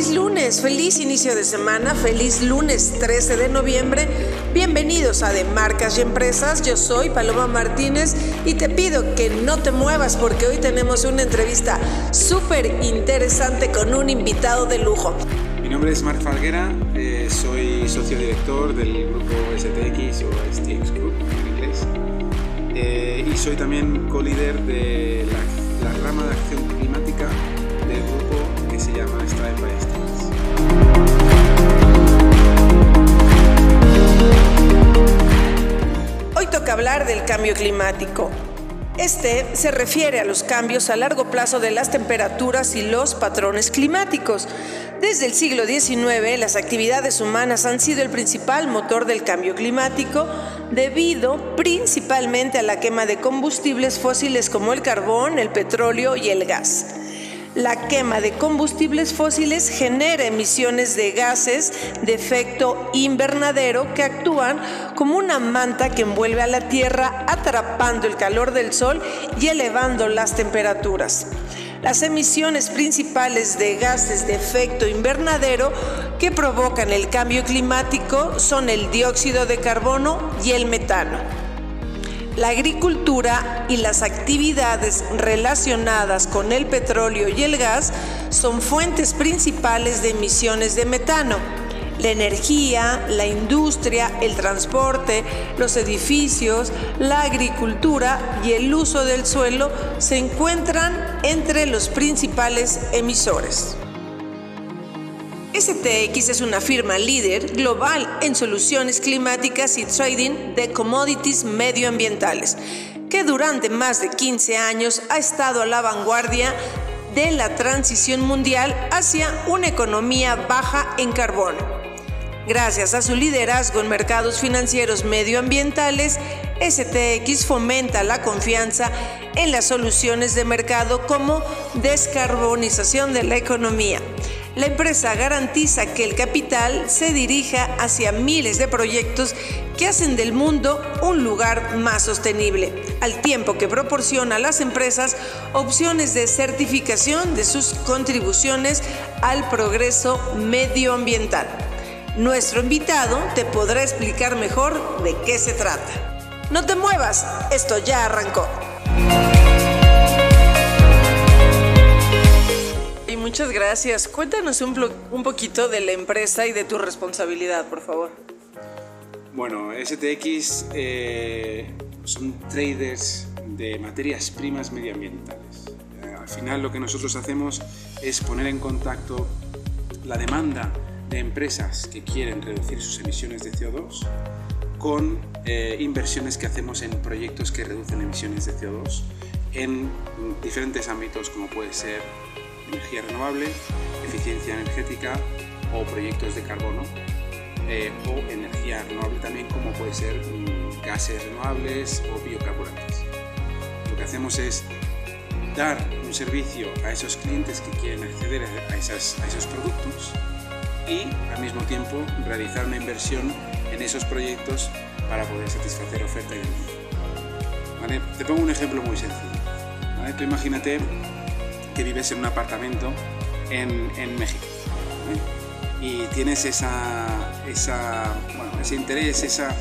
Feliz lunes, feliz inicio de semana, feliz lunes 13 de noviembre. Bienvenidos a De Marcas y Empresas. Yo soy Paloma Martínez y te pido que no te muevas porque hoy tenemos una entrevista súper interesante con un invitado de lujo. Mi nombre es Marc Falguera, eh, soy socio director del grupo STX o STX Group en inglés eh, y soy también co-líder de la, hablar del cambio climático. Este se refiere a los cambios a largo plazo de las temperaturas y los patrones climáticos. Desde el siglo XIX, las actividades humanas han sido el principal motor del cambio climático debido principalmente a la quema de combustibles fósiles como el carbón, el petróleo y el gas. La quema de combustibles fósiles genera emisiones de gases de efecto invernadero que actúan como una manta que envuelve a la Tierra atrapando el calor del Sol y elevando las temperaturas. Las emisiones principales de gases de efecto invernadero que provocan el cambio climático son el dióxido de carbono y el metano. La agricultura y las actividades relacionadas con el petróleo y el gas son fuentes principales de emisiones de metano. La energía, la industria, el transporte, los edificios, la agricultura y el uso del suelo se encuentran entre los principales emisores. STX es una firma líder global en soluciones climáticas y trading de commodities medioambientales, que durante más de 15 años ha estado a la vanguardia de la transición mundial hacia una economía baja en carbono. Gracias a su liderazgo en mercados financieros medioambientales, STX fomenta la confianza en las soluciones de mercado como descarbonización de la economía. La empresa garantiza que el capital se dirija hacia miles de proyectos que hacen del mundo un lugar más sostenible, al tiempo que proporciona a las empresas opciones de certificación de sus contribuciones al progreso medioambiental. Nuestro invitado te podrá explicar mejor de qué se trata. No te muevas, esto ya arrancó. Muchas gracias. Cuéntanos un, poquito de la empresa y de tu responsabilidad, por favor. Bueno, STX eh, son traders de materias primas medioambientales. Eh, al final lo que nosotros hacemos es poner en contacto la demanda de empresas que quieren reducir sus emisiones de CO2 con eh, inversiones que hacemos en proyectos que reducen emisiones de CO2 en diferentes ámbitos como puede ser energía renovable, eficiencia energética o proyectos de carbono eh, o energía renovable también como puede ser mm, gases renovables o biocarburantes. Lo que hacemos es dar un servicio a esos clientes que quieren acceder a, esas, a esos productos y al mismo tiempo realizar una inversión en esos proyectos para poder satisfacer oferta y demanda. Te pongo un ejemplo muy sencillo. imagínate que vives en un apartamento en, en México ¿vale? y tienes esa, esa, bueno, ese interés, esa,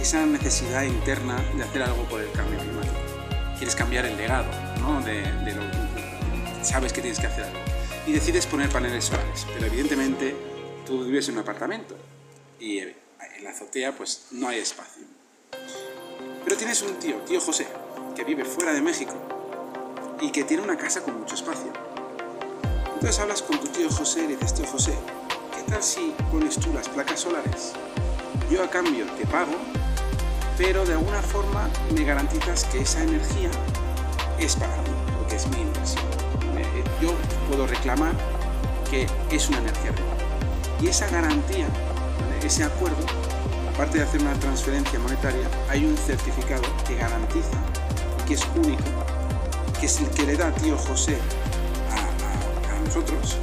esa necesidad interna de hacer algo por el cambio climático. Quieres cambiar el legado, ¿no? de, de lo, sabes que tienes que hacer algo. Y decides poner paneles solares, pero evidentemente tú vives en un apartamento y en la azotea pues no hay espacio. Pero tienes un tío, tío José, que vive fuera de México y que tiene una casa con mucho espacio. Entonces hablas con tu tío José y le dices, tío José, ¿qué tal si pones tú las placas solares? Yo a cambio te pago, pero de alguna forma me garantizas que esa energía es para mí, porque es mi inversión. Yo puedo reclamar que es una energía renovable. Y esa garantía, ese acuerdo, aparte de hacer una transferencia monetaria, hay un certificado que garantiza que es único, es el que le da tío José a, a nosotros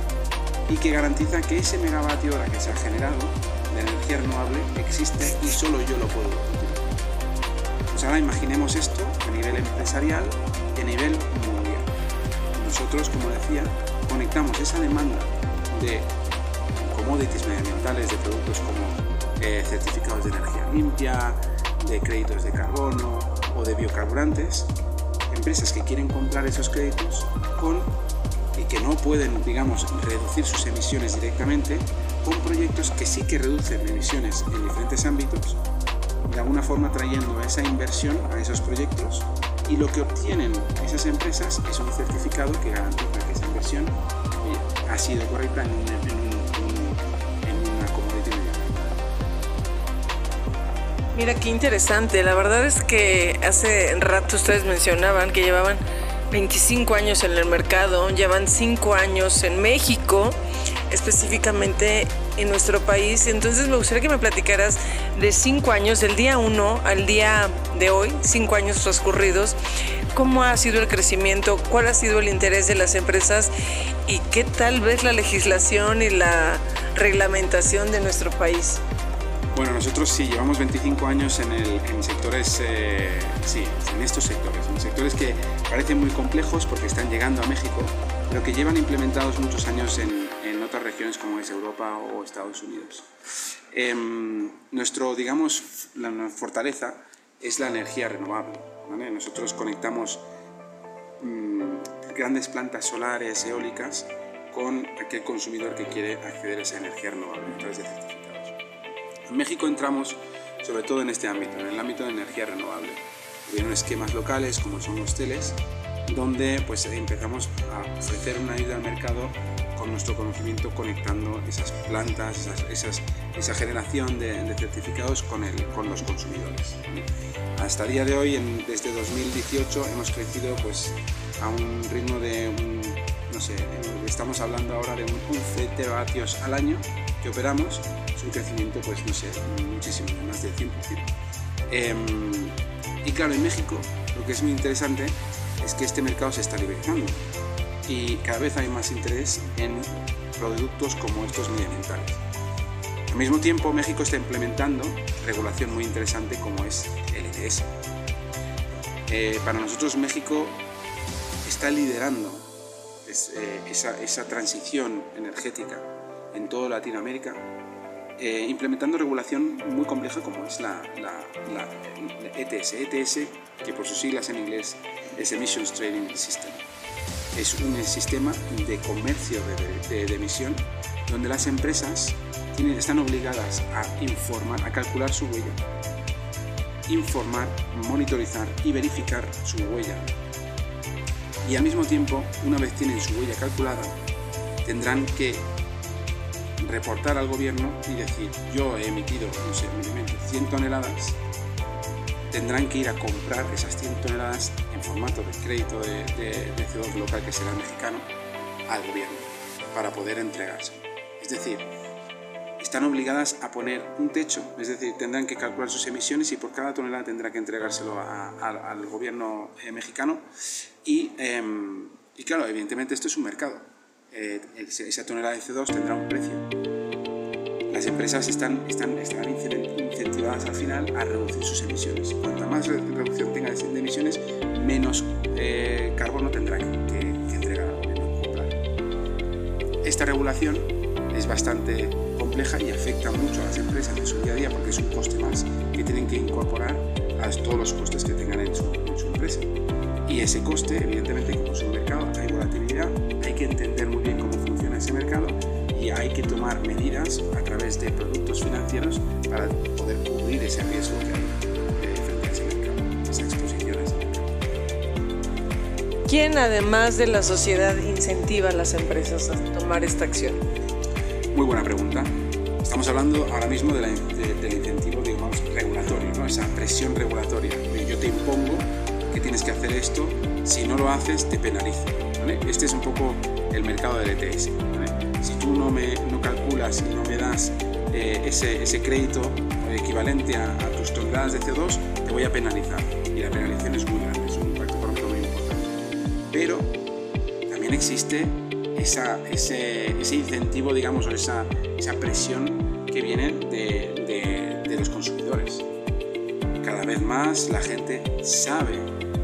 y que garantiza que ese megavatio hora que se ha generado de energía renovable existe y solo yo lo puedo utilizar. Pues ahora imaginemos esto a nivel empresarial y a nivel mundial. Nosotros, como decía, conectamos esa demanda de commodities medioambientales, de productos como eh, certificados de energía limpia, de créditos de carbono o de biocarburantes, empresas que quieren comprar esos créditos con y que no pueden, digamos, reducir sus emisiones directamente, con proyectos que sí que reducen emisiones en diferentes ámbitos, de alguna forma trayendo esa inversión a esos proyectos y lo que obtienen esas empresas es un certificado que garantiza que esa inversión ha sido correcta en, una Mira qué interesante, la verdad es que hace rato ustedes mencionaban que llevaban 25 años en el mercado, llevan 5 años en México, específicamente en nuestro país. Entonces me gustaría que me platicaras de 5 años, del día 1 al día de hoy, 5 años transcurridos, cómo ha sido el crecimiento, cuál ha sido el interés de las empresas y qué tal vez la legislación y la reglamentación de nuestro país. Bueno, nosotros sí, llevamos 25 años en, el, en sectores, eh, sí, en estos sectores, en sectores que parecen muy complejos porque están llegando a México, pero que llevan implementados muchos años en, en otras regiones como es Europa o Estados Unidos. Em, nuestro, digamos, la fortaleza es la energía renovable. ¿vale? Nosotros conectamos mmm, grandes plantas solares, eólicas, con aquel consumidor que quiere acceder a esa energía renovable a través de. En México entramos sobre todo en este ámbito, en el ámbito de energía renovable. Hubieron esquemas locales como son los teles, donde pues empezamos a ofrecer una ayuda al mercado con nuestro conocimiento conectando esas plantas, esas, esa generación de, de certificados con, el, con, los consumidores. Hasta el día de hoy, en, desde 2018, hemos crecido pues, a un ritmo de, un, no sé, estamos hablando ahora de un 11 teravatios al año que operamos un crecimiento, pues no sé, muchísimo, más del 100%. Eh, y claro, en México lo que es muy interesante es que este mercado se está liberalizando y cada vez hay más interés en productos como estos medioambientales. Al mismo tiempo, México está implementando regulación muy interesante como es el ETS. Eh, para nosotros, México está liderando es, eh, esa transición energética en toda Latinoamérica eh, implementando regulación muy compleja como es la, ETS. ETS, que por sus siglas en inglés es Emissions Trading System. Es un sistema de comercio de, de, de emisión donde las empresas tienen, están obligadas a informar, a calcular su huella, informar, monitorizar y verificar su huella. Y al mismo tiempo, una vez tienen su huella calculada, tendrán que reportar al gobierno y decir, yo he emitido, no sé, 100 toneladas, tendrán que ir a comprar esas 100 toneladas en formato de crédito de, de, de CO2 local, que será mexicano, al gobierno, para poder entregarse. Es decir, están obligadas a poner un techo, es decir, tendrán que calcular sus emisiones y por cada tonelada tendrá que entregárselo al gobierno eh, mexicano. Y, eh, y claro, evidentemente esto es un mercado eh, esa tonelada de CO2 tendrá un precio. Las empresas están, están, estarán incentivadas al final a reducir sus emisiones. Cuanta más reducción tenga de emisiones, menos eh, carbono tendrá que, que entregar al gobierno. Esta regulación es bastante compleja y afecta mucho a las empresas en su día a día porque es un coste más que tienen que incorporar a todos los costes que tengan en su, en su empresa. Y ese coste, evidentemente, como es un mercado, hay volatilidad, hay que entender muy bien cómo funciona ese mercado y hay que tomar medidas a través de productos financieros para poder cubrir ese riesgo que hay eh, frente a ese mercado, esa exposición a ese mercado. ¿Quién, además de la sociedad, incentiva a las empresas a tomar esta acción? Muy buena pregunta. Estamos hablando ahora mismo de la, de, del incentivo. Esa presión regulatoria. Yo te impongo que tienes que hacer esto, si no lo haces te penalizo. ¿vale? Este es un poco el mercado del ETS. ¿vale? si tú no, me, no calculas y no me das eh, ese, ese, crédito equivalente a, tus toneladas de CO2, te voy a penalizar. Y la penalización es muy grande, es un impacto económico muy importante. Pero también existe esa, ese, ese, incentivo, digamos, o esa, esa presión que viene de, de, de los consumidores. Cada vez más la gente sabe,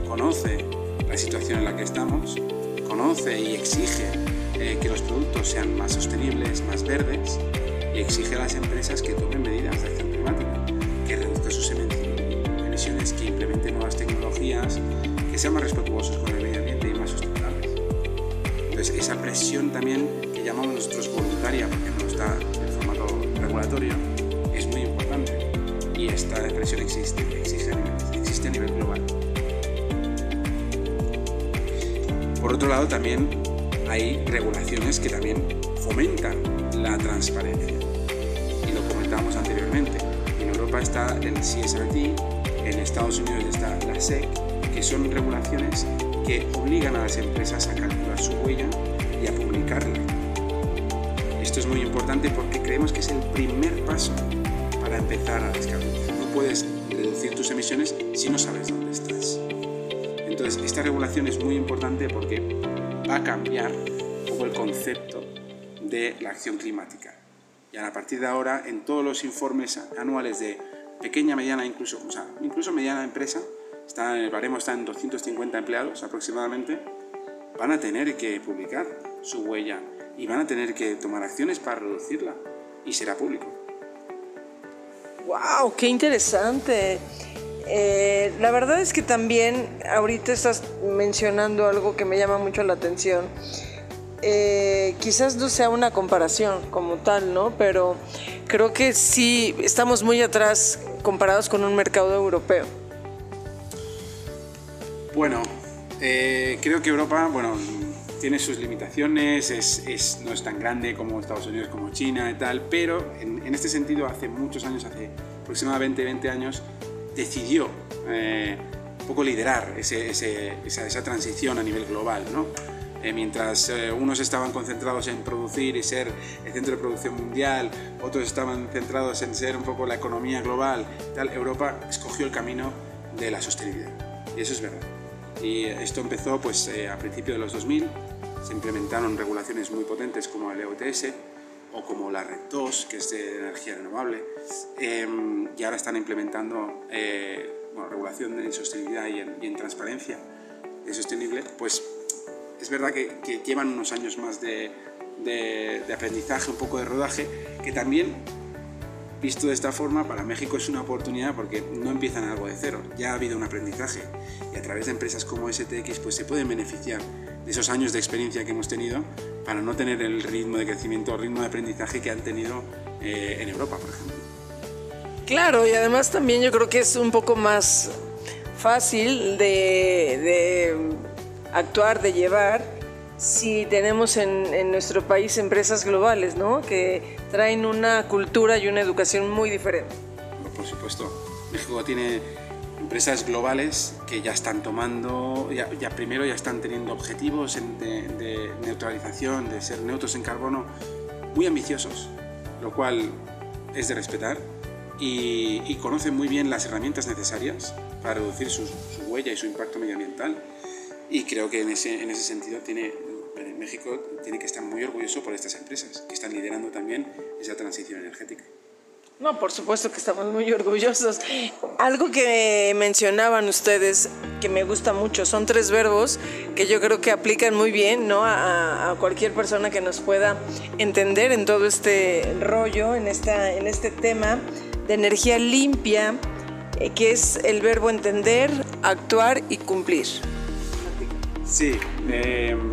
conoce la situación en la que estamos, conoce y exige eh, que los productos sean más sostenibles, más verdes y exige a las empresas que tomen medidas de acción climática, que reduzcan sus emisiones, que implementen nuevas tecnologías, que sean más respetuosos con el medio ambiente y más sostenibles. Entonces, esa presión también que llamamos nosotros voluntaria, porque no está en formato regulatorio. Y esta presión existe, existe a nivel, existe a nivel global. Por otro lado, también hay regulaciones que también fomentan la transparencia. Y lo comentábamos anteriormente. En Europa está el CSRD, en Estados Unidos está la SEC, que son regulaciones que obligan a las empresas a calcular su huella y a publicarla. Esto es muy importante porque creemos que es el primer paso para empezar a descarbonizar. Puedes reducir tus emisiones si no sabes dónde estás. Entonces, esta regulación es muy importante porque va a cambiar un poco el concepto de la acción climática. Y a partir de ahora, en todos los informes anuales de pequeña, mediana, incluso, o sea, incluso mediana empresa, está, el baremo está en 250 empleados aproximadamente, van a tener que publicar su huella y van a tener que tomar acciones para reducirla y será público. ¡Wow! ¡Qué interesante! Eh, la verdad es que también ahorita estás mencionando algo que me llama mucho la atención. Eh, quizás no sea una comparación como tal, ¿no? Pero creo que sí estamos muy atrás comparados con un mercado europeo. Bueno, eh, creo que Europa, bueno, tiene sus limitaciones, es, no es tan grande como Estados Unidos, como China y tal, pero en, en este sentido hace muchos años, hace aproximadamente 20 años, decidió eh, un poco liderar ese, esa, esa, transición a nivel global. ¿no? Eh, mientras eh, unos estaban concentrados en producir y ser el centro de producción mundial, otros estaban centrados en ser un poco la economía global, tal, Europa escogió el camino de la sostenibilidad. Y eso es verdad. Y esto empezó pues, a principios de los 2000, se implementaron regulaciones muy potentes como el EOTS, o como la Red 2, que es de energía renovable, em, y ahora están implementando eh, regulación en sostenibilidad y en, transparencia de sostenible, pues es verdad que, llevan unos años más de, de, aprendizaje, un poco de rodaje, que también, visto de esta forma, para México es una oportunidad porque no empiezan algo de cero, ya ha habido un aprendizaje y a través de empresas como STX pues se pueden beneficiar de esos años de experiencia que hemos tenido para no tener el ritmo de crecimiento o ritmo de aprendizaje que han tenido eh, en Europa, por ejemplo. Claro, y además también yo creo que es un poco más fácil de, actuar, de llevar, si tenemos en, en, nuestro país empresas globales, ¿no? Que traen una cultura y una educación muy diferente. Por supuesto. México tiene empresas globales que ya están tomando, ya, primero ya están teniendo objetivos de, neutralización, de ser neutros en carbono, muy ambiciosos, lo cual es de respetar y, conocen muy bien las herramientas necesarias para reducir su, huella y su impacto medioambiental. Y creo que en ese, en ese sentido tiene, México tiene que estar muy orgulloso por estas empresas que están liderando también esa transición energética. No, por supuesto que estamos muy orgullosos. Algo que mencionaban ustedes que me gusta mucho son tres verbos que yo creo que aplican muy bien ¿no? a, cualquier persona que nos pueda entender en todo este rollo, en, esta, en este tema de energía limpia, eh, que es el verbo entender, actuar y cumplir. Sí, em,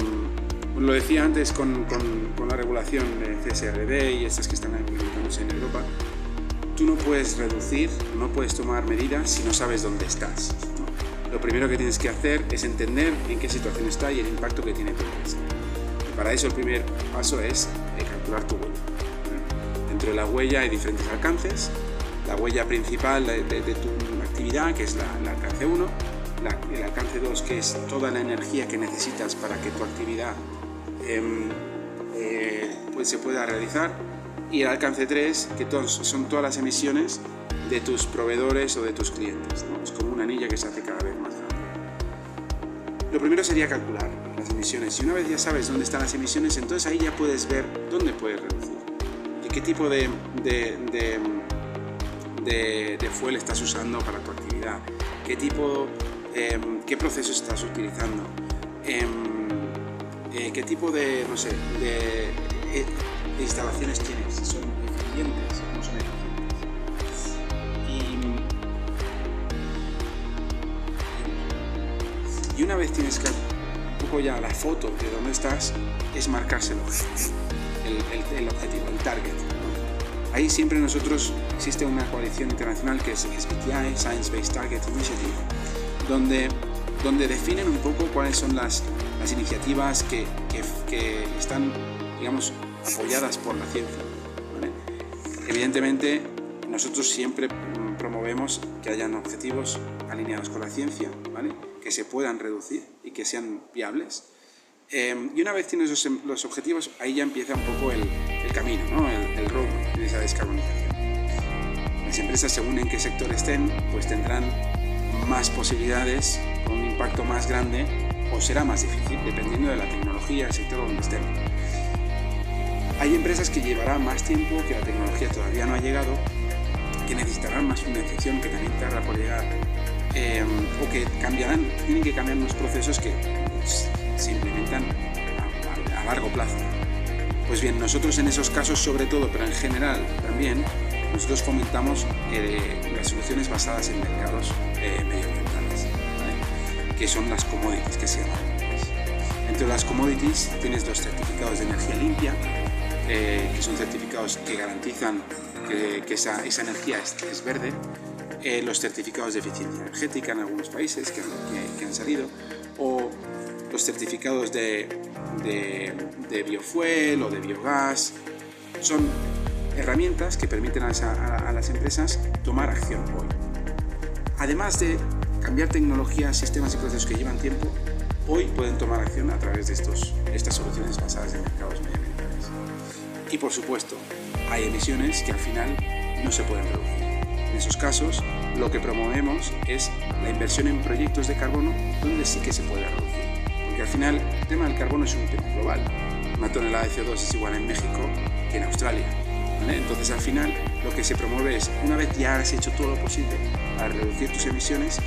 lo decía antes con, con, la regulación de CSRD y estas que están implementándose en Europa tú no puedes reducir, no puedes tomar medidas si no sabes dónde estás. Lo primero que tienes que hacer es entender en qué situación está y el impacto que tiene tu empresa. Para eso el primer paso es eh, calcular tu huella. Dentro de la huella hay diferentes alcances. La huella principal de, tu actividad, que es el alcance 1, el alcance 2, que es toda la energía que necesitas para que tu actividad em, eh, pues, se pueda realizar. Y el alcance 3, que son todas las emisiones de tus proveedores o de tus clientes. Es como una anilla que se hace cada vez más grande. Lo primero sería calcular las emisiones. Y una vez ya sabes dónde están las emisiones, entonces ahí ya puedes ver dónde puedes reducir. Qué tipo de, de, de, fuel estás usando para tu actividad. Qué tipo, em, qué procesos estás utilizando. Em, eh, qué tipo de, no sé, de, eh, instalaciones tienes. Si son eficientes o no son eficientes. Y, una vez tienes que un poco ya la foto de dónde estás, es marcárselo el, objetivo, el target. Ahí siempre nosotros existe una coalición internacional que es SBTI, Science Based Target Initiative, donde, donde definen un poco cuáles son las, las iniciativas que, que, están, digamos, apoyadas por la ciencia. Evidentemente, nosotros siempre promovemos que hayan objetivos alineados con la ciencia, ¿vale? que se puedan reducir y que sean viables Em, y una vez tienes los, objetivos, ahí ya empieza un poco el, camino, ¿no? el, el road de esa descarbonización. Las empresas, según en qué sector estén, pues tendrán más posibilidades, con un impacto más grande, o será más difícil, dependiendo de la tecnología, el sector donde estén. Hay empresas que llevarán más tiempo, que la tecnología todavía no ha llegado, que necesitarán más financiación, que también tarda por llegar, em, o que cambiarán, tienen que cambiar unos procesos que pues, se implementan a, largo plazo. Pues bien, nosotros en esos casos sobre todo, pero en general también, nosotros fomentamos eh, las soluciones basadas en mercados eh, medioambientales, que son las commodities que se llaman. Entre las commodities tienes los certificados de energía limpia, eh, que son certificados que garantizan que, esa, esa, energía es, verde, los certificados de eficiencia energética en algunos países que, que han salido, o los certificados de, de, biofuel o de biogás. Son herramientas que permiten a, las empresas tomar acción hoy. Además de cambiar tecnologías, sistemas y procesos que llevan tiempo, hoy pueden tomar acción a través de estos, estas soluciones basadas en mercados medioambientales. Y por supuesto, hay emisiones que al final no se pueden reducir. En esos casos, lo que promovemos es la inversión en proyectos de carbono donde sí que se puede reducir al final el tema del carbono es un tema global. Una tonelada de CO2 es igual en México que en Australia. Entonces al final lo que se promueve es, una vez ya has hecho todo lo posible para reducir tus emisiones,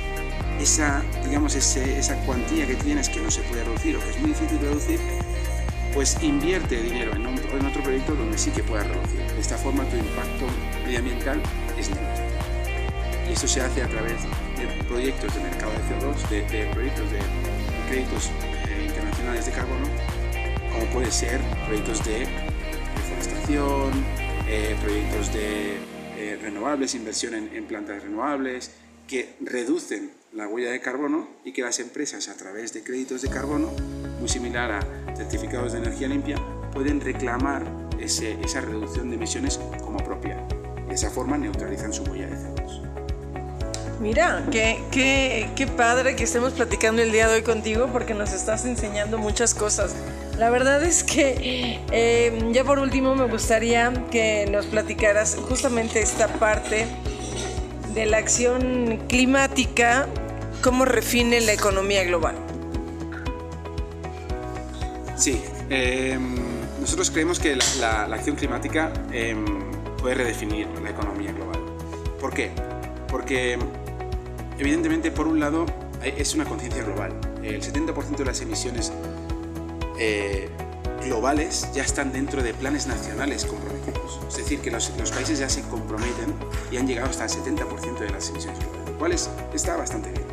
esa, digamos, esa cuantía que tienes que no se puede reducir o que es muy difícil reducir, pues invierte dinero en, en otro proyecto donde sí que puedas reducir. De esta forma tu impacto medioambiental es neutro. Y eso se hace a través de proyectos de mercado de CO2, de, de proyectos de créditos de carbono, como puede ser proyectos de deforestación, eh, proyectos de eh, renovables, inversión en, plantas renovables, que reducen la huella de carbono y que las empresas a través de créditos de carbono, muy similar a certificados de energía limpia, pueden reclamar esa reducción de emisiones como propia. De esa forma neutralizan su huella de CO2. Mira, qué, qué, qué padre que estemos platicando el día de hoy contigo porque nos estás enseñando muchas cosas. La verdad es que eh, ya por último me gustaría que nos platicaras justamente esta parte de la acción climática, cómo refine la economía global. Sí, em, nosotros creemos que la, acción climática em, puede redefinir la economía global. ¿Por qué? Porque Evidentemente, por un lado, es una conciencia global. El 70% de las emisiones eh, globales ya están dentro de planes nacionales comprometidos. Es decir, que los, países ya se comprometen y han llegado hasta el 70% de las emisiones globales, lo cual está bastante bien.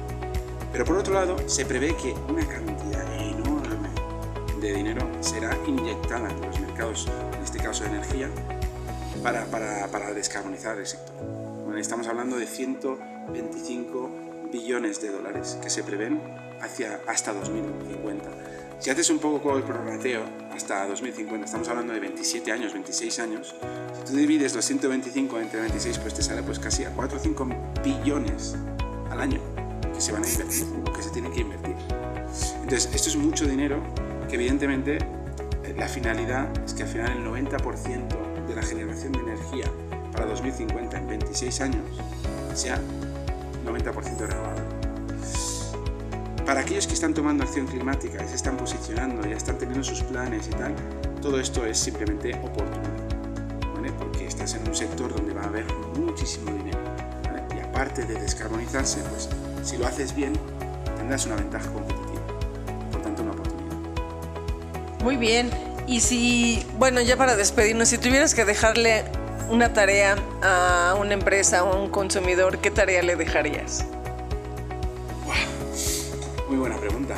Pero por otro lado, se prevé que una cantidad de dinero será inyectada en los mercados, en este caso de energía, para, para, para descarbonizar el sector. Bueno, estamos hablando de 100 25 billones de dólares que se prevén hacia, hasta 2050. Si haces un poco el prorrateo hasta 2050, estamos hablando de 27 años, 26 años, si tú divides los 125 entre 26, pues te sale pues casi a 4 o 5 billones al año que se van a invertir, que se tienen que invertir. Entonces, esto es mucho dinero que evidentemente la finalidad es que al final el 90% de la generación de energía para 2050 en 26 años sea 90% renovable. Para aquellos que están tomando acción climática y se están posicionando, ya están teniendo sus planes y tal, todo esto es simplemente oportunidad, ¿vale? porque estás en un sector donde va a haber muchísimo dinero. Y aparte de descarbonizarse, pues si lo haces bien, tendrás una ventaja competitiva. Muy bien. Y si, bueno, ya para despedirnos, si tuvieras que dejarle una tarea a una empresa o a un consumidor, ¿qué tarea le dejarías? Muy buena pregunta.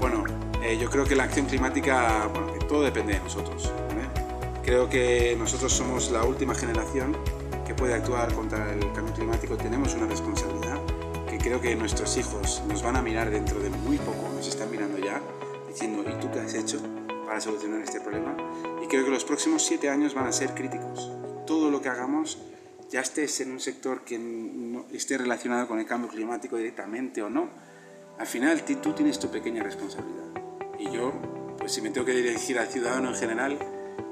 Bueno, eh, yo creo que la acción climática, bueno, que todo depende de nosotros. Creo que nosotros somos la última generación que puede actuar contra el cambio climático. Tenemos una responsabilidad que creo que nuestros hijos nos van a mirar dentro de muy poco, nos están mirando ya, diciendo, ¿y tú qué has hecho para solucionar este problema? Y creo que los próximos siete años van a ser críticos todo lo que hagamos, ya estés en un sector que no esté relacionado con el cambio climático directamente o no, al final tú tienes tu pequeña responsabilidad. Y yo, pues si me tengo que dirigir al ciudadano en general,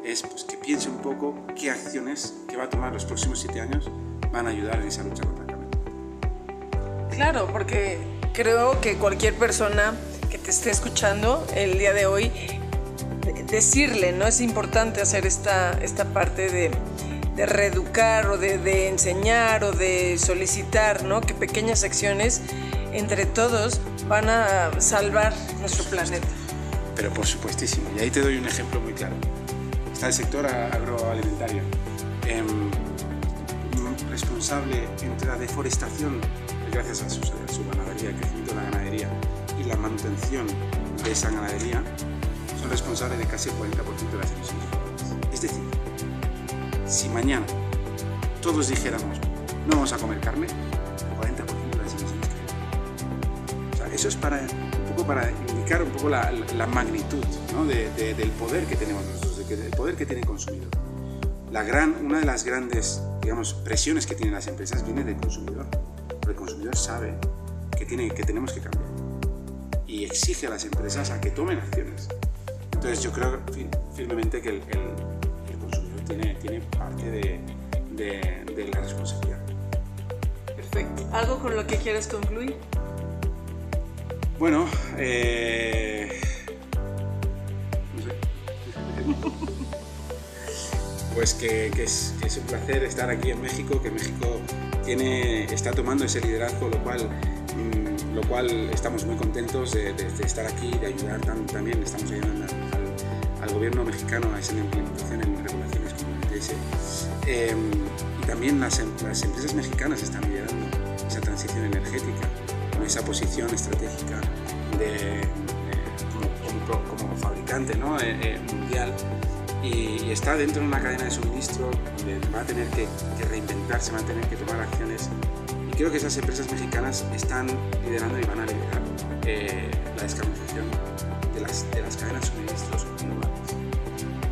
es pues, que piense un poco qué acciones que va a tomar los próximos siete años van a ayudar en esa lucha contra el cambio. Claro, porque creo que cualquier persona que te esté escuchando el día de hoy, decirle, ¿no? Es importante hacer esta, esta parte de de reeducar o de, enseñar o de solicitar, ¿no? Que pequeñas acciones entre todos van a salvar nuestro planeta. Pero por supuestísimo, y ahí te doy un ejemplo muy claro. Está el sector agroalimentario, em, responsable entre la deforestación, gracias a su, a su ganadería, el crecimiento de la ganadería y la manutención de esa ganadería, son responsables de casi el 40% de las emisiones. Es decir, si mañana todos dijéramos no vamos a comer carne, el 40% de las emisiones O sea, eso es para, un poco para indicar un poco la, magnitud del poder que tenemos nosotros, del poder que tiene el consumidor. La gran, una de las grandes digamos, presiones que tienen las empresas viene del consumidor, el consumidor sabe que, tiene, que tenemos que cambiar y exige a las empresas a que tomen acciones. Entonces yo creo firmemente que el tiene, parte de, de, la responsabilidad. Perfecto. ¿Algo con lo que quieres concluir? Bueno, eh, pues que, es, que, es, un placer estar aquí en México, que México tiene, está tomando ese liderazgo, lo cual, lo cual estamos muy contentos de, estar aquí, de ayudar también, estamos ayudando al, al, gobierno mexicano a esa implementación en regulaciones Em, y también las, em, las, empresas mexicanas están liderando esa transición energética, con esa posición estratégica de, eh, como, fabricante ¿no? Eh, eh, mundial y, está dentro de una cadena de suministro va a tener que, reinventarse, va a tener que tomar acciones. Creo que esas empresas mexicanas están liderando y van a liderar la descarbonización de las, de las cadenas de suministros globales.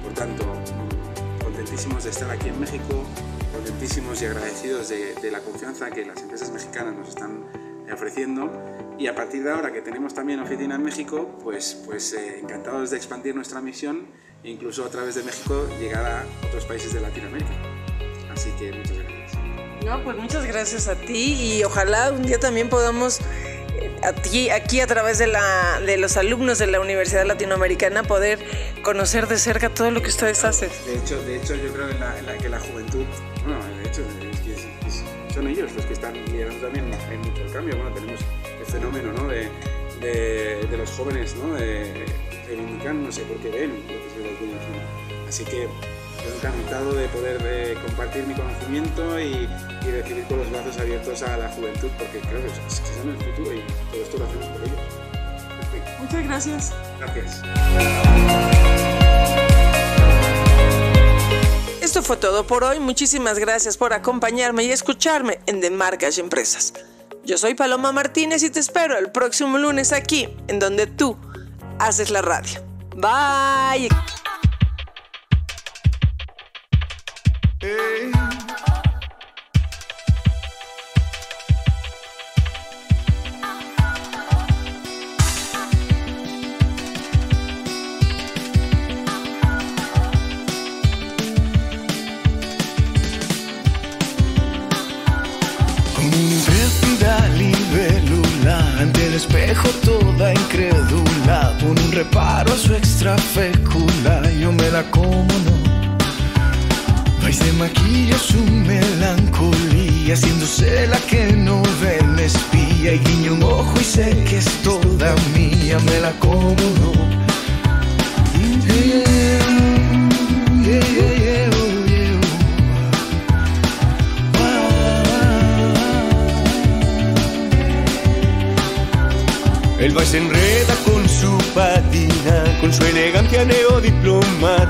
Por tanto, contentísimos de estar aquí en México, contentísimos y agradecidos de, la confianza que las empresas mexicanas nos están ofreciendo y a partir de ahora que tenemos también oficina en México, pues, pues eh, encantados de expandir nuestra misión e incluso a través de México llegar a otros países de Latinoamérica. Así que muchas gracias. No, pues muchas gracias a ti y ojalá un día también podamos aquí, aquí a través de, la, de los alumnos de la Universidad Latinoamericana poder conocer de cerca todo lo que ustedes hacen. De hecho, de hecho yo creo en la, que la juventud, bueno, de hecho, son ellos los que están liderando también en mucho el cambio. Bueno, tenemos el fenómeno ¿no? de, de, de, los jóvenes ¿no? de, reivindicándose porque ven lo que se les Así que encantado de poder compartir mi conocimiento y, y, recibir con los brazos abiertos a la juventud, porque creo que, son el futuro y todo esto lo hacemos por ellos. Muchas gracias. Gracias. Esto fue todo por hoy. Muchísimas gracias por acompañarme y escucharme en De Marcas y Empresas. Yo soy Paloma Martínez y te espero el próximo lunes aquí, en donde tú haces la radio. Bye. La como no. Vais de maquilla su melancolía, haciéndose la que no ve, me espía y guiño un ojo y sé que es toda mía, me la como no. El va se enreda con su patina, con su elegancia neodiplomática.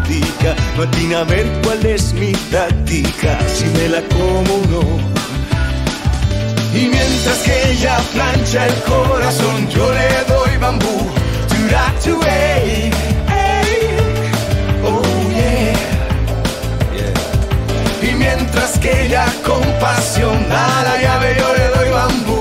Matina a ver cuál es mi táctica, si me la como o no. Y mientras que ella plancha el corazón, yo le doy bambú. To to Oh yeah. Y mientras que ella con a la llave, yo le doy bambú.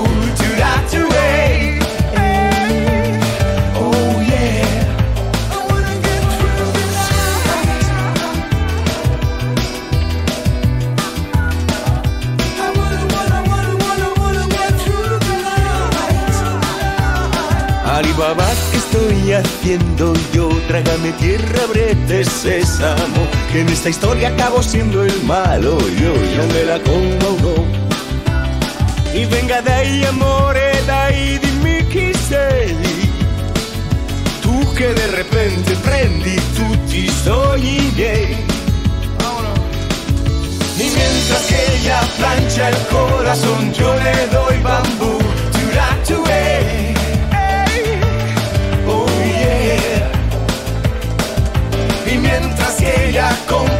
Haciendo yo? Trágame tierra, brete sésamo Que en esta historia acabo siendo el malo. Yo ya me la como Y venga de ahí, amore, dai, dimmi chi sei Tu che de repente prendi tutti i sogni Y mientras que ella plancha el corazón, yo le doy bambú, que ella con